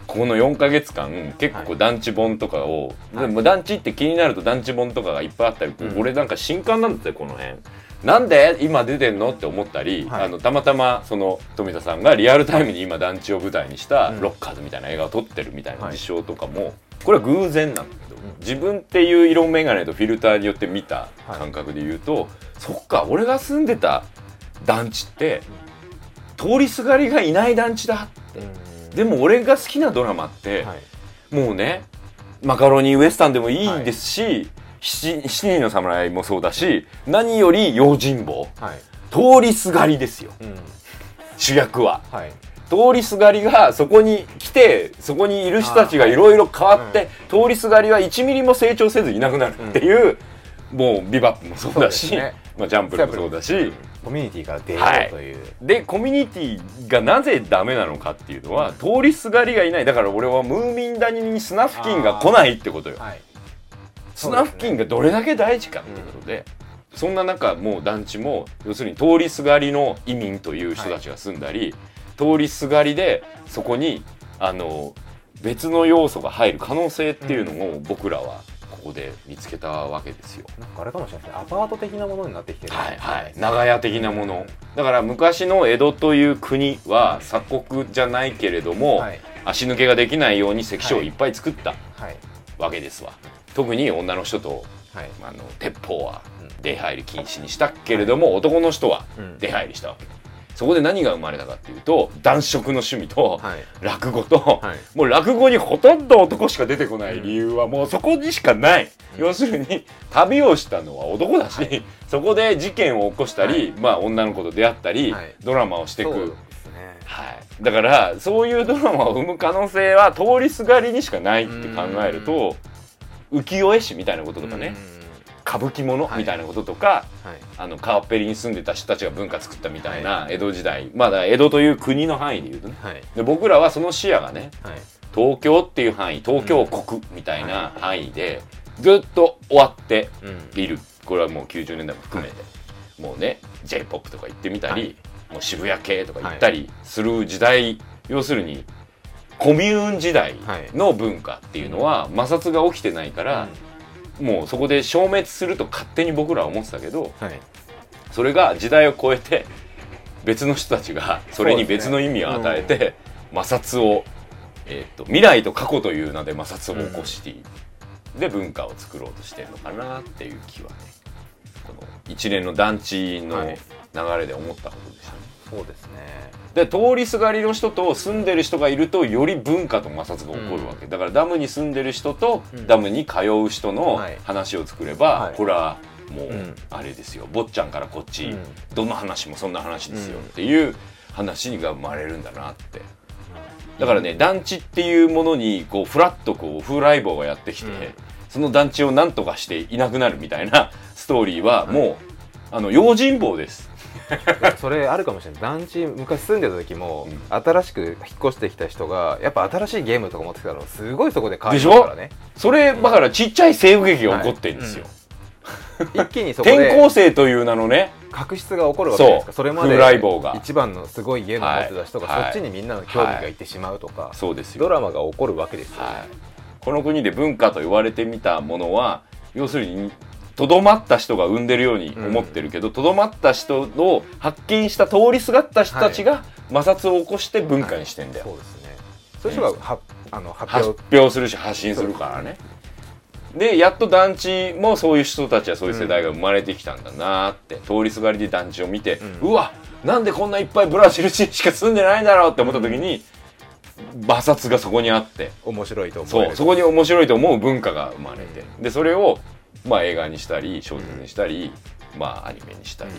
この4ヶ月間結構団地本とかを、はい。でも団地って気になると団地本とかがいっぱいあったり、うん。俺なんか新刊なんだってこの辺。なんで今出てんのって思ったり、はい。あのたまたまその富田さんがリアルタイムに今団地を舞台にしたうん。ロッカーズみたいな映画を撮ってるみたいなはい事象とかも、これは偶然なんだけど、自分っていう色眼鏡とフィルターによって見た感覚で言うと、そっか俺が住んでた団地って通りすがりがいない団地だうん。でも俺が好きなドラマって、はい。もうねマカロニウエスタンでもいい。ですし、七七人の侍もそうだし何より用心棒。はい。通りすがりですよ。うん。主役は。はい通りすがりがそこに来てそこにいる人たちがいろいろ変わって、通りすがりは1ミリも成長せずいなくなるっていう、もうビバップもそうだしね。まあ、ジャンプルもそうだし。コミュニティから出よはいう。とい。う、でコミュニティがなぜダメなのかっていうのは、通りすがりがいない。だから俺はムーミン谷に砂付近が来ないってことよ。はい。砂付近がどれだけ大事かってことでそん。な中もう団地も要するに通りすがりの移民という人たちが住んだり、通りすがりでそこにあの別の要素が入る可能性っていうのを僕らはここで見つけたわけですよ。なんかあれかもしれないですね。アパート的なものになってきてる。はいはい、長屋的なもの。だから昔の江戸という国は鎖国じゃないけれども、はい。足抜けができないように関所をい。っぱい作ったはい。わけですわ、特に女の人とはい。あの鉄砲はうん。出入り禁止にしたけれども、男の人はうん。出入りしたわけそこで何が生まれたかっていうと男色の趣味とはい。落語と、はい。もう落語にほとんど男しか出てこない理由はもうそこにしかない、要するに旅をしたのは男だし、そこで事件を起こしたり、まあ女の子と出会ったり、はい。ドラマをしていく、はい、だからそういうドラマを生む可能性は通りすがりにしかないって考えると浮世絵師みたいなこととかね歌舞伎ものはい。みたいなこととか、うんはい。あの川っぺりに住んでた人たちが文化作ったみたいな江戸時代、まあだ江戸という国の範囲で言うとね。はい。で僕らはその視野がねはい。東京っていう範囲東京国みたいな範囲でずっと終わってうん。いる。これはもう90年代も含めて、もうね j p o p とか行ってみたり、はい。もう渋谷系とか行ったりする時代、要するにコミューン時代の文化っていうのは摩擦が起きてないから、もうそこで消滅すると勝手に僕らは思ってたけどはい。それが時代を超えて別の人たちがそれに別の意味を与えて、摩擦を、えー、と未来と過去という名で摩擦を起こして、で文化を作ろうとしてるのかなっていう気はねこの一連の団地のはい。流れで思ったことでしたね。そうですねで通りすがりの人と住んでる人がいるとより文化と摩擦が起こるわけ、だからダムに住んでる人とうん。ダムに通う人のはい。話を作れば、はい。これはもううん。あれですよ。坊ちゃんからこっち、うん。どの話もそんな話ですようんっていう話が生まれるんだなって。だからね団地っていうものにこうフラッとこう風来坊がやってきて、うん。その団地を何とかしていなくなるみたいなストーリーはもう、あの用心棒です。それあるかもしれない。団地昔住んでた時も、うん。新しく引っ越してきた人がやっぱ新しいゲームとか持ってきたのすごいそこで変わりでしょ？ますからねそれだからちっちゃい西部劇が起こってるんですよ。一気にそこ 転校で生という名のね確執が起こるわけじゃないですか。それまで一番のすごいゲームを持ってた人が、はい。そっちにみんなの興味がいってしまうとか、そうですよ。ドラマが起こるわけですよ、はい、この国で文化と言われてみたものは要するにとどまった人が生んでるように思ってるけどとど、まった人を発見した通りすがった人たちが摩擦を起こして文化にしてんだよ、そうですね。そういう人がはあの発発表表するし発信するからね。でやっと団地もそういう人たちはそういう世代が生まれてきたんだなって、通りすがりで団地を見て、ううんわなんでこんないっぱいブラジル人しか住んでないんだろうって思った時に、摩擦がそこにあって。面白いと思うそこに面白いと思う文化が生まれて、でそれをまあ映画にしたり小説にしたり、まあアニメにしたり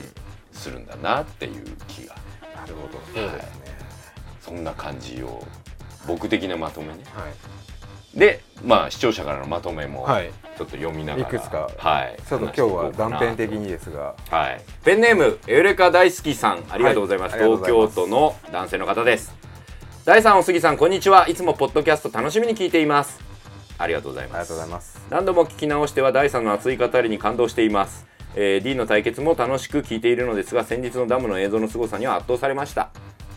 するんだなっていう気が。なるほど。そうですね。そんな感じを僕的なまとめね。はい、でまあ視聴者からのまとめもはい。ちょっと読みながら、いくつか。はい。ちょっと今日は断片的にですが。はい。ペンネームエウレカ大好きさん。ありがとうございます、はい。東京都の男性の方です。大さんお杉さんこんにちは。いつもポッドキャスト楽しみに聞いていますありがとうございます。ありがとうございます。何度も聞き直しては第3の熱い語りに感動しています、えー D の対決も楽しく聞いているのですが先日のダムの映像の凄さには圧倒されました。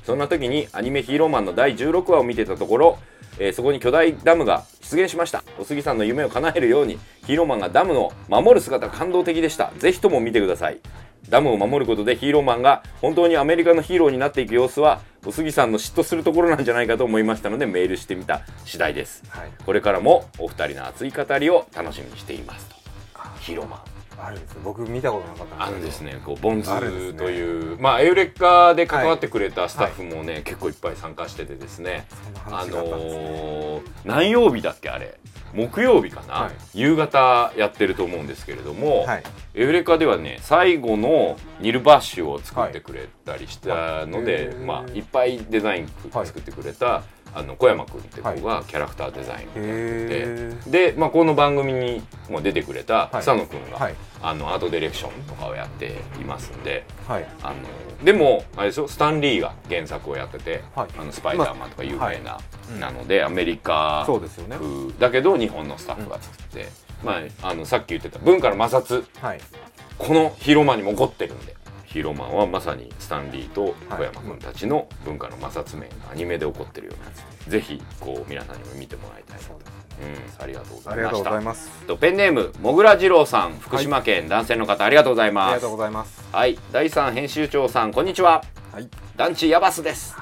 そんな時にアニメ「ヒーローマン」の第16話を見てたところ、えーそこに巨大ダムが出現しました。お杉さんの夢を叶えるようにヒーローマンがダムを守る姿が感動的でした。ぜひとも見てくださいダムを守ることでヒーローマンが本当にアメリカのヒーローになっていく様子はお杉さんの嫉妬するところなんじゃないかと思いましたのでメールしてみた次第です。はい。これからもお二人の熱い語りを楽しみにしていますと。ヒーローマン。あるんです僕見たことなかったあるんですね。こうボンズという、まあエウレッカで関わってくれたスタッフもね、結構いっぱい参加しててですね。そんなあのー何曜日だっけあれ木曜日かな、はい。夕方やってると思うんですけれども、はい。エウレカではね最後のニルバッシュを作ってくれたりしたので、はい。まあ、いっぱいデザインはい。作ってくれた、あの小山君って子がキャラクターデザインをやってて、で、まあ、この番組にも出てくれたはい。草野君が、はい。あのアートディレクションとかをやっていますんではい。あのでもあれですよスタンリーが原作をやってて、はい。あのスパイダーマンとか有名な、なのでアメリカそうですよね。風だけど日本のスタッフが作って、まあ、あのさっき言ってた文化の摩擦。はい。このヒーローマンにも起こってるんでヒーローマンはまさにスタンリーと小山君たちの文化の摩擦面がアニメで起こってるようなやつぜひこう皆さんにも見てもらいたいそうん、ありがとうござありがとうごいましたざいます。とペンネームもぐら二郎さん福島県男性の方、ありがとうございます。ありがとうござい。ますはい。第三編集長さんこんにちは。はい。団地ヤバスです。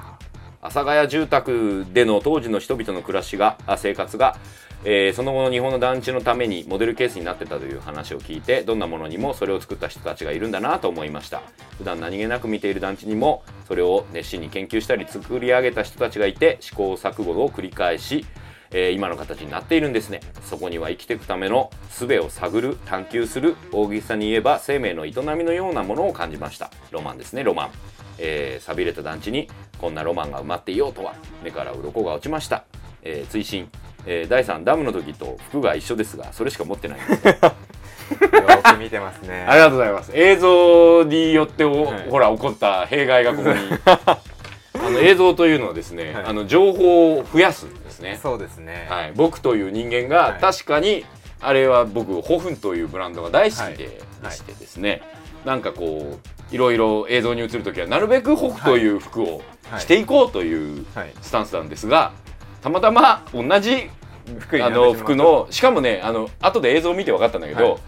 阿佐ヶ谷住宅での当時の人々の暮らしがあ生活が、えーその後の日本の団地のためにモデルケースになってたという話を聞いてどんなものにもそれを作った人たちがいるんだなと思いました。普段何気なく見ている団地にもそれを熱心に研究したり作り上げた人たちがいて試行錯誤を繰り返しえー今の形になっているんですね。そこには生きていくための術を探る探求する大げさに言えば生命の営みのようなものを感じました。ロマンですねロマン、えー、寂れた団地にこんなロマンが埋まっていようとは。目から鱗が落ちました、えー追伸、えー第3ダムの時と服が一緒ですがそれしか持ってない。んですよく見てますね。ありがとうございます。映像によってお、はい。ほら起こった弊害がここに。あの映像というのはですね、はい。あの情報を増やすんですね。そうですね。はい、僕という人間がはい。確かにあれは僕ホフンというブランドが大好きで,、はい。でしてですね。なんかこういろいろ映像に映る時はなるべくホフという服をはい。していこうというはい。スタンスなんですがたまたま同じあの服のしかもねあの後で映像を見て分かったんだけど、はい。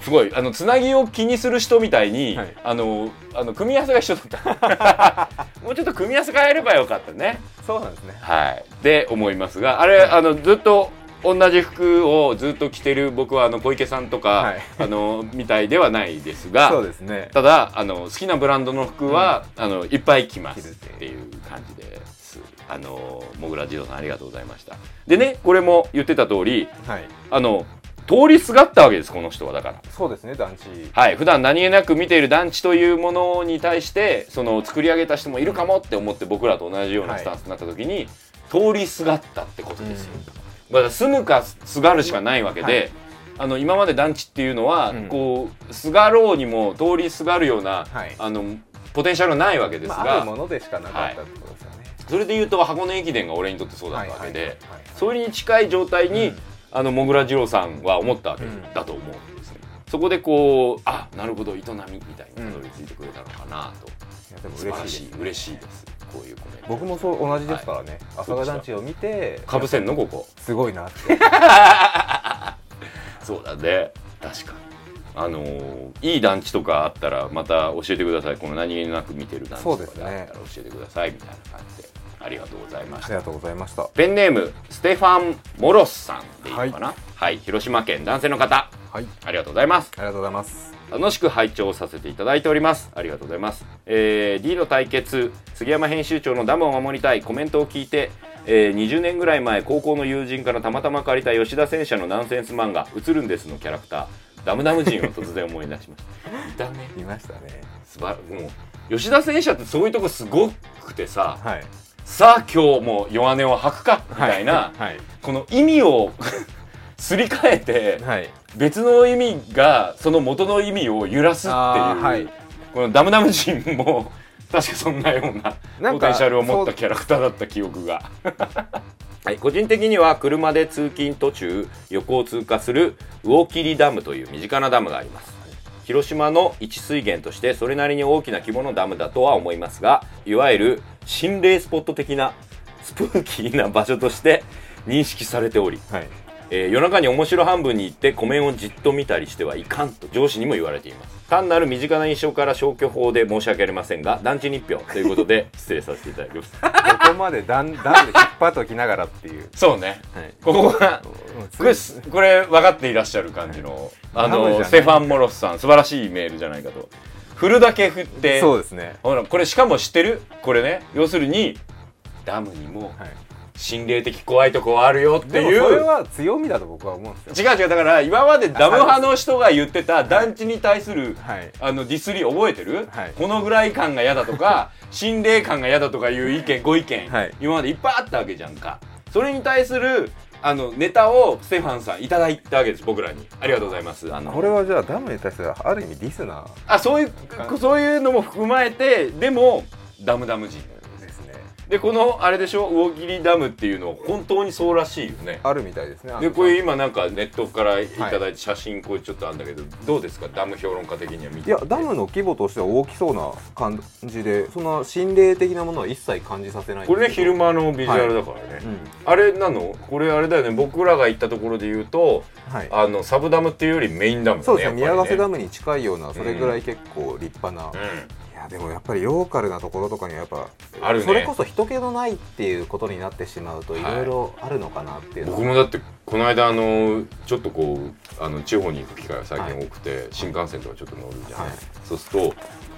すごいあのつなぎを気にする人みたいに、はい。あのあの組み合わせが一緒だった。もうちょっと組み合わせ変えればよかったね。そうなんですね。はい、で思いますがあれ、あのずっと同じ服をずっと着てる僕はあの小池さんとか、はい。あのみたいではないですがそうですね。ただあの好きなブランドの服は、あのいっぱい着ますっていう感じです。あのもぐらじろうさんありがとうございました。でねこれも言ってた通りはい。あの通りすがったわけですこの人はだから。そうですね団地。はい、普段何気なく見ている団地というものに対してその作り上げた人もいるかもって思って僕らと同じようなスタンスになった時に、通りすがったってことですよ、まだ住むかすがるしかないわけで、はい。あの今まで団地っていうのは、うん。こうすがろうにも通りすがるような、はい。あのポテンシャルはないわけですが、まあ、あるものでしかなかったってことですよね、それで言うと箱根駅伝が俺にとってそうだったわけで、それに近い状態に、うん。あのもぐら二郎さんは思ったわけうん。だと思うんですね、そこでこうあなるほど営みみたいにたどり着いてくれたのかなと、いやでも嬉しいです、嬉しいです。こういうコメント。僕もそう同じですからね、朝霞団地を見てかぶせんのここ。すごいなって。そうだね。確かにあのーいい団地とかあったらまた教えてください。この何気なく見てる団地とかであったら教えてくださいみたいな感じで。ありがとうございました。ありがとうございました。ペンネームステファン・モロスさんでいいのかな？はい、広島県男性の方。はい。ありがとうございます。ありがとうございます。楽しく拝聴させていただいております。ありがとうございます、えー D の対決杉山編集長のダムを守りたいコメントを聞いて、えー20年ぐらい前高校の友人からたまたま借りた吉田戦車のナンセンス漫画「映るんです」のキャラクターダムダム人を突然思い出しました。いたね。いましたね。すばもう吉田戦車ってそういうとこすごくてさはい。さあ今日も弱音を吐くかみたいな、はい。この意味を すり替えてはい。別の意味がその元の意味を揺らすっていう、このダムダム人も確かそんなようななんかポテンシャルを持ったキャラクターだった記憶が はい、個人的には車で通勤途中横を通過する魚切ダムという身近なダムがあります。広島の一水源としてそれなりに大きな規模のダムだとは思いますがいわゆる心霊スポット的なスプーキーな場所として認識されており、はい。えー夜中に面白半分に行って湖面をじっと見たりしてはいかんと上司にも言われています。単なる身近な印象から消去法で申し訳ありませんが団地に1票ということで 失礼させていただきます。ここまでダンダンで引っ張っておきながらっていう、そうね。はい、ここがこれすこれ分かっていらっしゃる感じの、あダムじゃない。のステファン・モロスさん素晴らしいメールじゃないかと。振るだけ振ってそうですね。ほらこれしかも知ってる？これね。要するにダムにもはい心霊的怖いとこはあるよっていう。それは強みだと僕は思うんですよ。違う違うだから今までダム派の人が言ってた団地に対するはい。あのディスリ覚えてる、はい。このぐらい感が嫌だとか 心霊感が嫌だとかいう意見ご意見、はい。今までいっぱいあったわけじゃんか。それに対するあのネタをステファンさんいただいたわけです僕らに。ありがとうございます。あのこれはじゃあダムに対するある意味ディスナあそういうそういうのも踏まえてでもダムダム人。ーでこのあれでしょ？魚切ダムっていうのは本当にそうらしいよね。あるみたいですね。でこれ今なんかネットからいただいて写真これちょっとあるんだけど、どうですか？ダム評論家的には見ていやダムの規模としては大きそうな感じでそんな心霊的なものは一切感じさせない。んこれ昼間のビジュアルだからね、うん。あれなの？これあれだよね。僕らが行ったところで言うとはい。あのサブダムっていうよりメインダムだねそうですね。宮ヶ瀬ダムに近いようなそれぐらい結構立派な、いやでもやっぱりローカルなところとかにはやっぱあるね。それこそ人気のないっていうことになってしまうとはいいろい。ろあるのかなっていうのは。僕もだってこの間あのちょっとこうあの地方に行く機会が最近多くて、新幹線とかちょっと乗るじゃない、はい。そうすると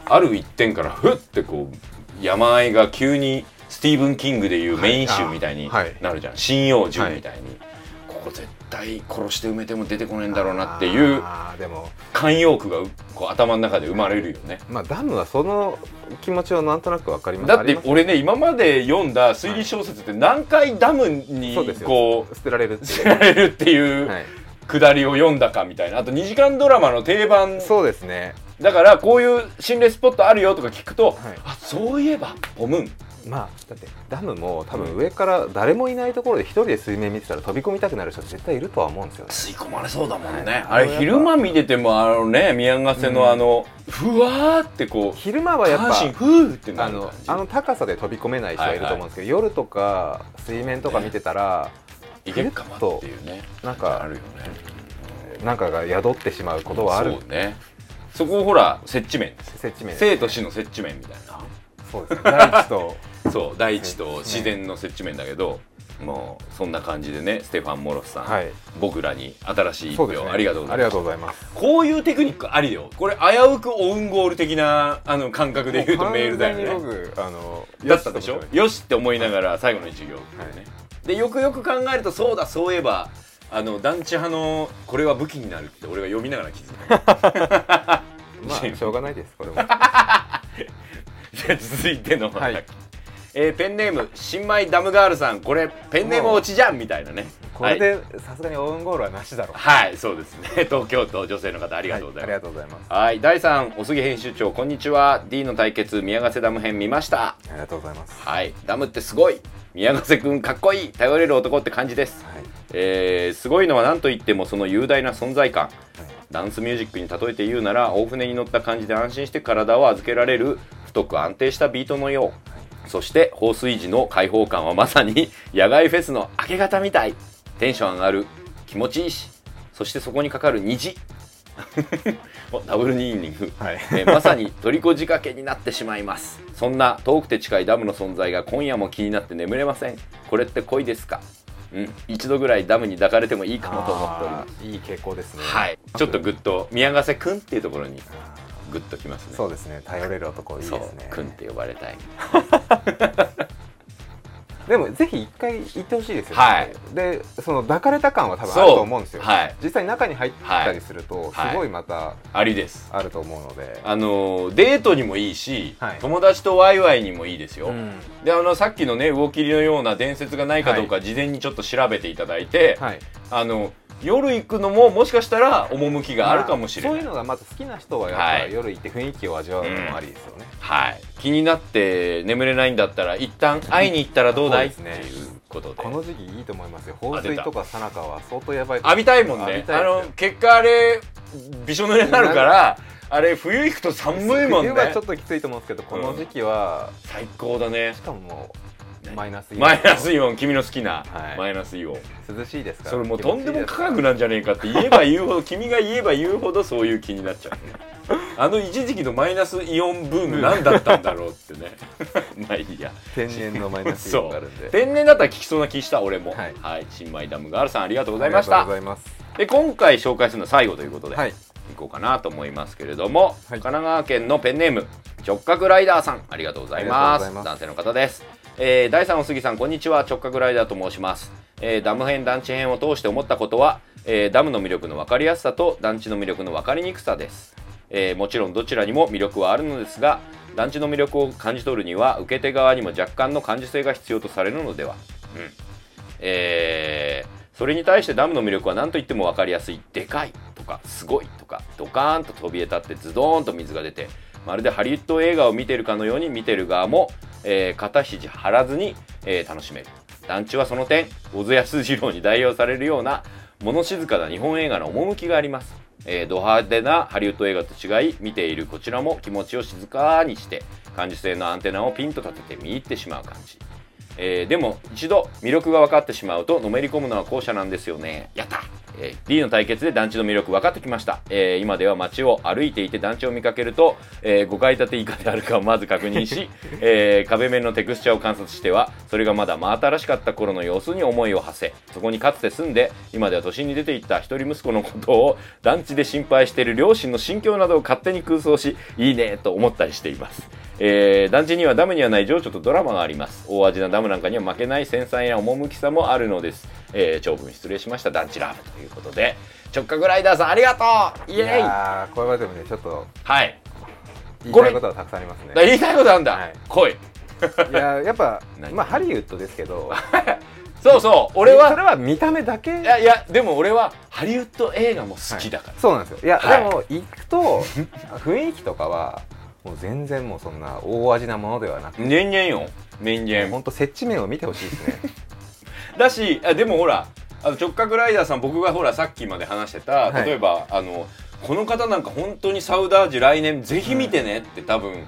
ある一点からふってこう山あいが急にスティーブン・キングでいうメイン州みたいにはい。なるじゃん。針葉樹みたいに、ここ絶対殺して埋めても出てこないんだろうなっていう慣用句がこう頭の中で生まれるよね。まあダムはその気持ちはなんとなくわかります。だって俺ね今まで読んだ推理小説って何回ダムにそうですよ。こう捨てられるって捨いう。てられるっていうはい、くだりを読んだかみたいな。あと2時間ドラマの定番。そうですね。だからこういう心霊スポットあるよとか聞くと、はい。あそういえばポムンまあだってダムも多分上から誰もいないところで一人で水面見てたら飛び込みたくなる人絶対いるとは思うんですよね。吸い込まれそうだもんね、はいあれ昼間見ててもあのね宮ヶ瀬のあの、ふわーってこう昼間はやっぱ下半身ふーってなあのあの高さで飛び込めない人はいると思うんですけど、夜とか水面とか見てたら、いけっかまっていうね。なんかあるよねなんかが宿ってしまうことはあるそうね。そこをほら接地面です接地面生と死の接地面みたいなそうですね。大地と。そう大地と自然の接地面だけどもうそんな感じでねステファン・モロスさん、はい。僕らに新しい一票、ね。ありがとうございます。こういうテクニックありよ。これ危うくオウンゴール的なあの感覚で言うとメールだよね。僕あのだったでしょ？よしって思いながら最後の一行、ね。でよくよく考えるとそうだそういえばあの団地派のこれは武器になるって俺が読みながら気づいた まあしょうがないですこれも じゃあ続いての、はい。えーペンネーム新米ダムガールさん。これペンネーム落ちじゃんみたいなね。これでさすがにオウンゴールはなしだろう。はい、はい、そうですね。東京都女性の方ありがとうございます、はいありがとうございます。はい、第3お杉編集長こんにちは。D の対決宮ヶ瀬ダム編見ました。ありがとうございます。はいダムってすごい。宮ヶ瀬くんかっこいい。頼れる男って感じです、はい。えーすごいのは何と言ってもその雄大な存在感ダンスミュージックに例えて言うなら大船に乗った感じで安心して体を預けられる太く安定したビートのよう。そして放水時の開放感はまさに野外フェスの明け方みたい。テンション上がる。気持ちいいし。そしてそこにかかる虹。おダブルニーニング、はい。えーまさにトリコ仕掛けになってしまいます。そんな遠くて近いダムの存在が今夜も気になって眠れません。これって恋ですか？うん一度ぐらいダムに抱かれてもいいかもと思っております。いい傾向ですね。はい。ちょっとグッと宮ヶ瀬くんっていうところにグッときますね。そうですね。頼れる男いいですね。くんって呼ばれたい でもぜひ一回行ってほしいですよね、はい。でその抱かれた感は多分あると思うんですよ、はい。実際中に入ったりすると、はい。すごいまたありです。あると思うので、あのデートにもいいし、はい。友達とワイワイにもいいですよ、うん。であのさっきのね魚切りのような伝説がないかどうか事前にちょっと調べていただいて、はい。あの夜行くのももしかしたら趣があるかもしれない、まあそういうのがまず好きな人はやっぱはい。夜行って雰囲気を味わうのもありですよね、はい、気になって眠れないんだったら一旦会いに行ったらどうだい、そうですね。っていうこことで。この時期いいと思いますよ。放水とかさなかは相当やばい。と浴びたいもん浴ねあの結果あれびしょ濡れになるからあれ冬行くと寒いもんね。冬はちょっときついと思うんですけどこの時期は、最高だね。しかももうマイナスイオン。マイナスイオン君の好きな、はい。マイナスイオン。涼しいですからそれもうとんでも科学ななんじゃねえかって言えば言うほど 君が言えば言うほどそういう気になっちゃう。あの一時期のマイナスイオンブーム何だったんだろうってね。まあいいや。天然のマイナスイオンがあるんで。天然だったら聞きそうな気した俺も。はい。はい、新米ダムガールさんありがとうごございました。ありがとうございます。で今回紹介するのは最後ということで、はい。いこうかなと思いますけれども、はい。神奈川県のペンネーム直角ライダーさんありがとうございます。ありがとうございます。男性の方です、えー、第3お杉さんこんにちは。直角ライダーと申します、えーダム編団地編を通して思ったことは、えーダムの魅力の分かりやすさと団地の魅力の分かりにくさです、えーもちろんどちらにも魅力はあるのですが団地の魅力を感じ取るには受け手側にも若干の感受性が必要とされるのでは、うん。えーそれに対してダムの魅力は何と言っても分かりやすい。でかいとかすごいとかドカーンと飛び立ってズドーンと水が出てまるでハリウッド映画を見てるかのように見てる側も、えー肩肘張らずに、えー楽しめる。団地はその点小津安二郎に代用されるような物静かな日本映画の趣があります、えード派手なハリウッド映画と違い見ているこちらも気持ちを静かにして感受性のアンテナをピンと立てて見入ってしまう感じ。えーでも一度魅力が分かってしまうとのめり込むのは後者なんですよね。やった、えー D の対決で団地の魅力分かってきました、えー今では街を歩いていて団地を見かけると、え5階建て以下であるかをまず確認し、えー壁面のテクスチャーを観察してはそれがまだ真新しかった頃の様子に思いを馳せそこにかつて住んで今では都心に出ていった一人息子のことを団地で心配している両親の心境などを勝手に空想しいいねと思ったりしていますえー団地にはダムにはない情緒とドラマがあります。大味なダムなんかには負けない繊細な趣さもあるのです、えー長文失礼しました。団地ラブということで。直角ライダーさんありがとう。イエいーイやーこれはでもねちょっとはい。言いたいことはたくさんありますね。だ言いたいことあるんだ、はい。来い。いやーやっぱ何 まあハリウッドですけど。そうそう。俺そはれは見た目だけ？いやいやでも俺はハリウッド映画も好きだから、そうなんですよ。いや、はい。でも行くと雰囲気とかはもう全然もうそんな大味なものではなくて年々よ。年々本当接地面を見てほしいですね。だしあでもほらあの直角ライダーさん僕がほらさっきまで話してた、はい。例えばあのこの方なんか本当にサウダージ来年ぜひ見てねって多分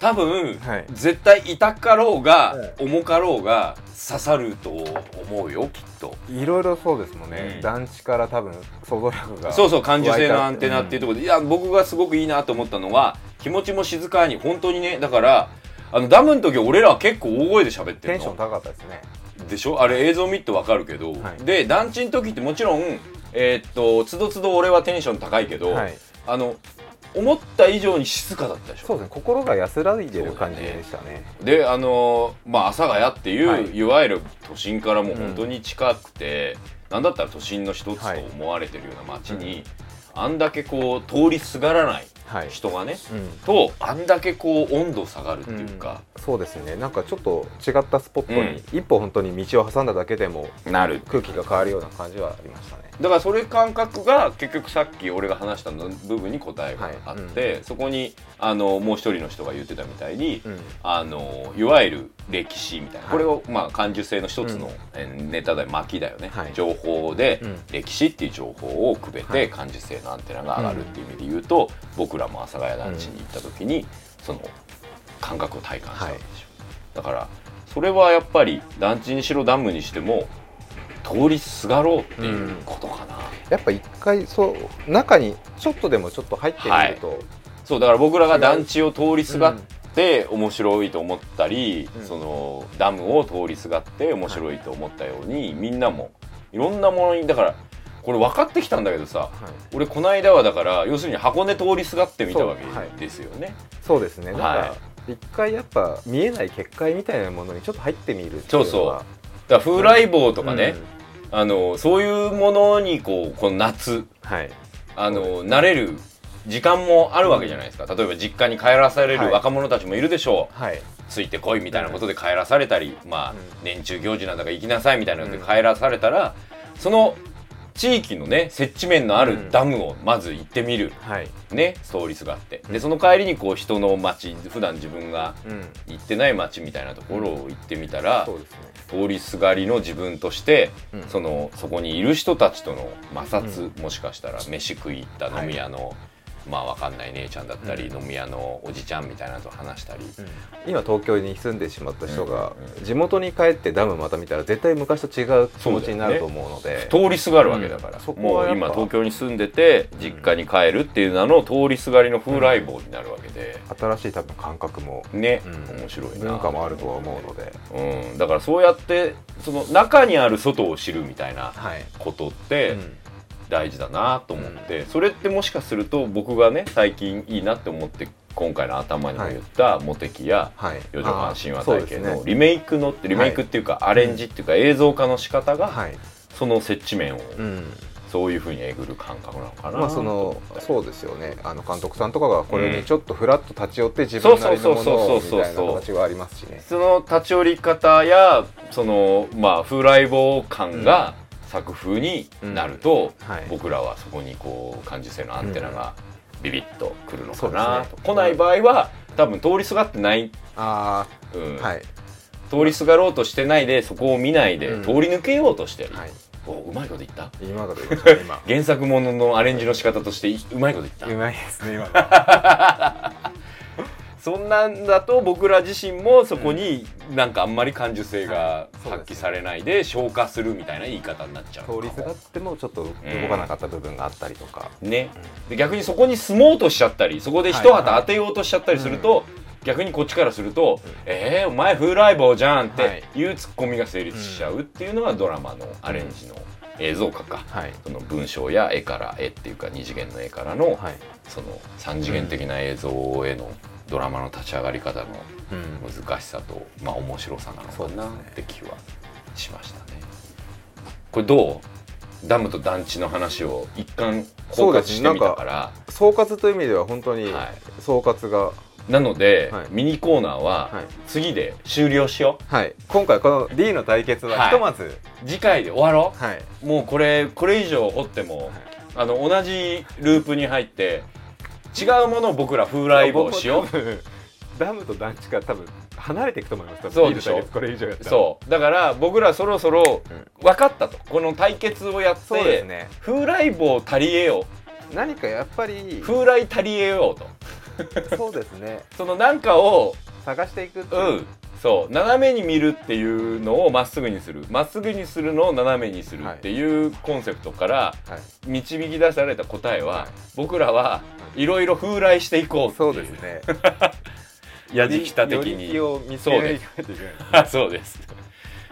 多分、はい。絶対痛かろうが、はい。重かろうが刺さると思うよきっと。いろいろそうですもんね、うん。団地から多分想像力がそうそう感受性のアンテナっていうところで、いや僕がすごくいいなと思ったのは気持ちも静かに本当にね。だからあのダムの時俺らは結構大声で喋ってるの。テンション高かったですね。でしょ？あれ映像見ると分かるけど、はい。で団地の時ってもちろんえーっとつどつど俺はテンション高いけど、はい。あの思った以上に静かだったでしょ？そうですね。心が安らいでる感じでしたね。であのーまあ阿佐ヶ谷っていう、はい。い、わゆる都心からもう本当に近くて、なんだったら都心の一つとはい思われてるような街に、あんだけこう通りすがらないはい、人がね、うん。とあんだけこう温度下がるっていうか、そうですね。なんかちょっと違ったスポットに、うん。一歩本当に道を挟んだだけでもなる。空気が変わるような感じはありましたね。だからそれ感覚が結局さっき俺が話したの部分に答えがあって、はい。そこにあのもう一人の人が言ってたみたいに、うん。あのいわゆる歴史みたいな、はい。これをまあ感受性の一つのネタだよ巻きだよね、はい。情報で、うん。歴史っていう情報をくべてはい。感受性のアンテナが上がるっていう意味で言うと、僕らも阿佐ヶ谷団地に行った時に、その感覚を体感したわけでしょ、だからそれはやっぱり団地にしろダムにしても通りすがろうっていうことかな、やっぱ一回そう中にちょっとでもちょっと入ってみると、そうだから僕らが団地を通りすがっうん。て面白いと思ったり、うん。そのダムを通りすがって面白いと思ったように、みんなもいろんなものにだからこれ分かってきたんだけどさはい。俺この間はだから要するに箱根通りすがってみたわそうはい。けですよね。そうですね。なんか、は一回やっぱ見えない結界みたいなものにちょっと入ってみるそうそう。だ風来坊とかね、うん。あのそういうものにこうこの夏はい。あの慣れる時間もあるわけじゃないですか、例えば実家に帰らされはい。る若者たちもいるでしょう、はい。ついてこいみたいなことで帰らされたり、まあうん。年中行事なんだから行きなさいみたいなので帰らされたら、その地域のね接地面のあるダムをまず行ってみる、はい。ねストーリスがあって。でその帰りにこう人の街普段自分がうん。行ってない街みたいなところを行ってみたら、そうですね。通りすがりの自分として、うん。そのそこにいる人たちとの摩擦、もしかしたら飯食い行った飲み屋の、まあわかんない姉ちゃんだったり、飲み屋のおじちゃんみたいなのと話したり、今東京に住んでしまった人がうん。地元に帰ってダムまた見たら絶対昔と違う気持ちになると思うので。通りすがるわけだから、もう今東京に住んでて実家に帰るっていう名の通りすがりの風来坊になるわけで、新しい多分感覚もね、うん。面白いな。文化もあるとは思うので。うん、だからそうやってその中にある外を知るみたいなはい。ことって大事だなと思って、それってもしかすると僕がね最近いいなって思って今回の頭にも言った「モテキ」やはい「四畳半神話体験」のリメイクのってリメイクっていうかアレンジっていうか映像化の仕方がはい。その接地面をうん。そういうふうにえぐる感覚なのかなまあそのそうですよね。あの監督さんとかがこれうん。にちょっとフラッと立ち寄って自分なりのものをそうそうそうみたいな形はありますしね。その立ち寄り方やそのまあ風来坊感が作風になると、はい。僕らはそこにこう感受性のアンテナがビビッとくるのかなと、ね。来ない場合は多分通りすがってない、あうん。あはい。通りすがろうとしてないでそこを見ないで、うん。通り抜けようとしてる、はい。おうまいこと言った？今まで言いました。ね今。原作もののアレンジの仕方としていうまいこと言った？うまいですね今の そんなんだと僕ら自身もそこになんかあんまり感受性が発揮されないで消化するみたいな言い方になっちゃう通りすがってもちょっと動かなかった部分があったりとか、ね、で逆にそこに住もうとしちゃったりそこで一旗当てようとしちゃったりすると、逆にこっちからすると「えー、お前風来坊じゃん」ってい。うツッコミが成立しちゃうっていうのがドラマのアレンジの映像化か、はい。その文章や絵から絵っていうか二次元の絵からの、はい。その三次元的な映像へのドラマの立ち上がり方のうん。難しさと、まあ面白さなのかなって気はしましたね。これどう？ダムと団地の話を一貫包括してみたから。総括という意味では本当にはい。総括が、なので、はい。ミニコーナーははい。次で終了しよはい、今回この D の対決ははい。ひとまず、う次回で終わろはい、うもうこれこれ以上掘っても、あの同じループに入って違うものを僕ら風来坊しよう。ダムと団地から多分離れていくと思います。そうでしょ。これ以上やったら。そう。だから僕らそろそろ分かったと。この対決をやっそうでて、すね。風来坊足りえよ何かやっぱり風来足りえようと。そうですね。そのなんかを探していくってう。いう、んそう斜めに見るっていうのをまっすぐにする。まっすぐにするのを斜めにするっていうコンセプトからはい、導き出された答えは、はい。僕らはい。ろいろ風来していこうっていそうですね。やじきた的に。気を見つけないといけないあ そうです。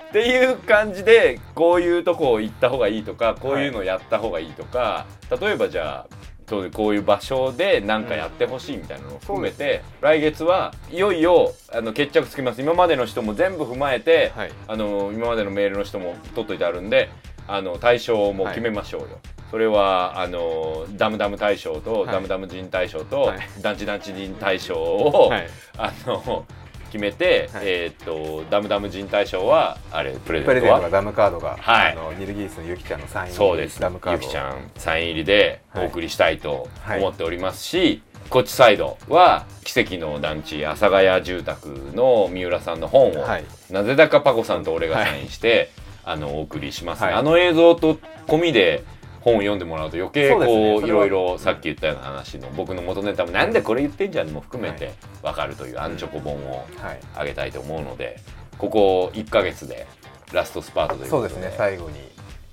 っていう感じでこういうとこを行った方がいいとかこういうのやった方がいいとか、例えばじゃあそうこういう場所で何かやってほしいみたいなのを含めて、来月はいよいよあの決着つきます。今までの人も全部踏まえて、はい。あの今までのメールの人も取っといてあるんであの対象も決めましょうよ。それはあのダムダム大賞と、はい。ダムダム人大賞と、はい。団地団地人大賞を、はい。あの決めて、はい。えーっとダムダム人大賞はあれプレプゼントはダムカードが、はい。あのニルギースのゆきちゃんのサインそうです。ダムカードゆきちゃんサイン入りでお送りしたいとはい。思っておりますし、こっちサイドは奇跡の団地阿佐ヶ谷住宅の三浦さんの本を、はい。なぜだかパコさんと俺がサインして、あのお送りします。ね、はい。あの映像と込みで本を読んでもらうと余計こういろいろさっき言ったような話の僕の元ネタもなんでこれ言ってんじゃんも含めて分かるというアンチョコ本をはい。あげたいと思うのでここ1ヶ月でラストスパートということで。そうですね最後に。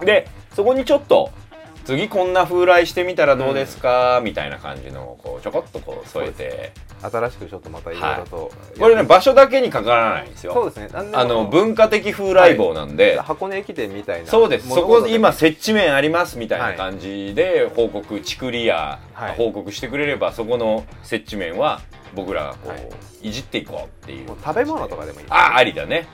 でそこにちょっと次こんな風来してみたらどうですか、みたいな感じのこうちょこっとこう添えて新しくちょっとまたい。ろいろと、これね場所だけにかからないんですよ。そうですね。あの文化的風来坊なんで、箱根駅伝みたいなそうです。そこ今接地面ありますみたいな感じで報告チクリアはい。報告してくれればそこの接地面は僕らがこう、はい。い、じっていこうっていう。食べ物とかでもいいあありだね、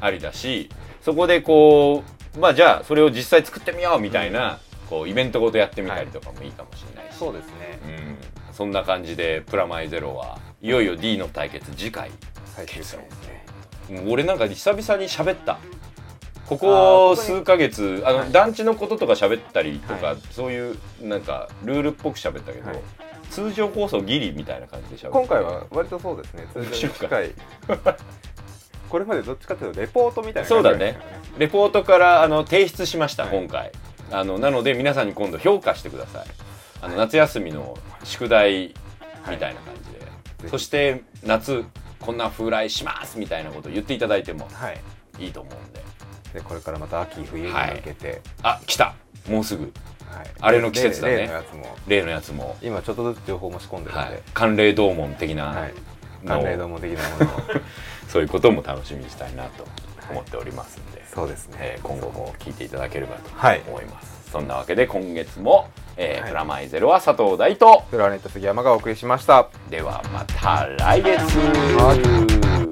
ありだしそこでこうまあじゃあそれを実際作ってみようみたいな、こうイベントごとやってみたりとかもいいかもしれないし、そうですね。うん、そんな感じで「プラマイゼロ」はいよいよ D の対決次回最終回で俺なんか久々に喋った。ここ数ヶ月あの、はい。団地のこととか喋ったりとか、はい。そういうなんかルールっぽく喋ったけど、はい。通常放送ギリみたいな感じで喋った。今回は割とそうですね。通常に近いこれまでどっちかというとレポートみたいなそうだね。レポートからあの提出しました、はい今回。あのなので皆さんに今度評価してくださいあの夏休みの宿題みたいな感じで、ひ。そして夏こんな風来しますみたいなことを言っていただいてもはい。いいと思うんで。でこれからまた秋冬に向けて、あ来た。もうすぐ。はい。あれの季節だね。例例のやつも。例のやつも、今ちょっとずつ情報も仕込んでるんはい。で、、寒冷同門的な、はい。の寒冷度も的なものを。そういうことも楽しみにしたいなと思っておりますんで、そうですね、えー今後も聞いていただければはい。と思います、そんなわけで今月も、えーはい。プラマイゼロは佐藤大と。プラネット杉山がお送りしました。ではまた来月、は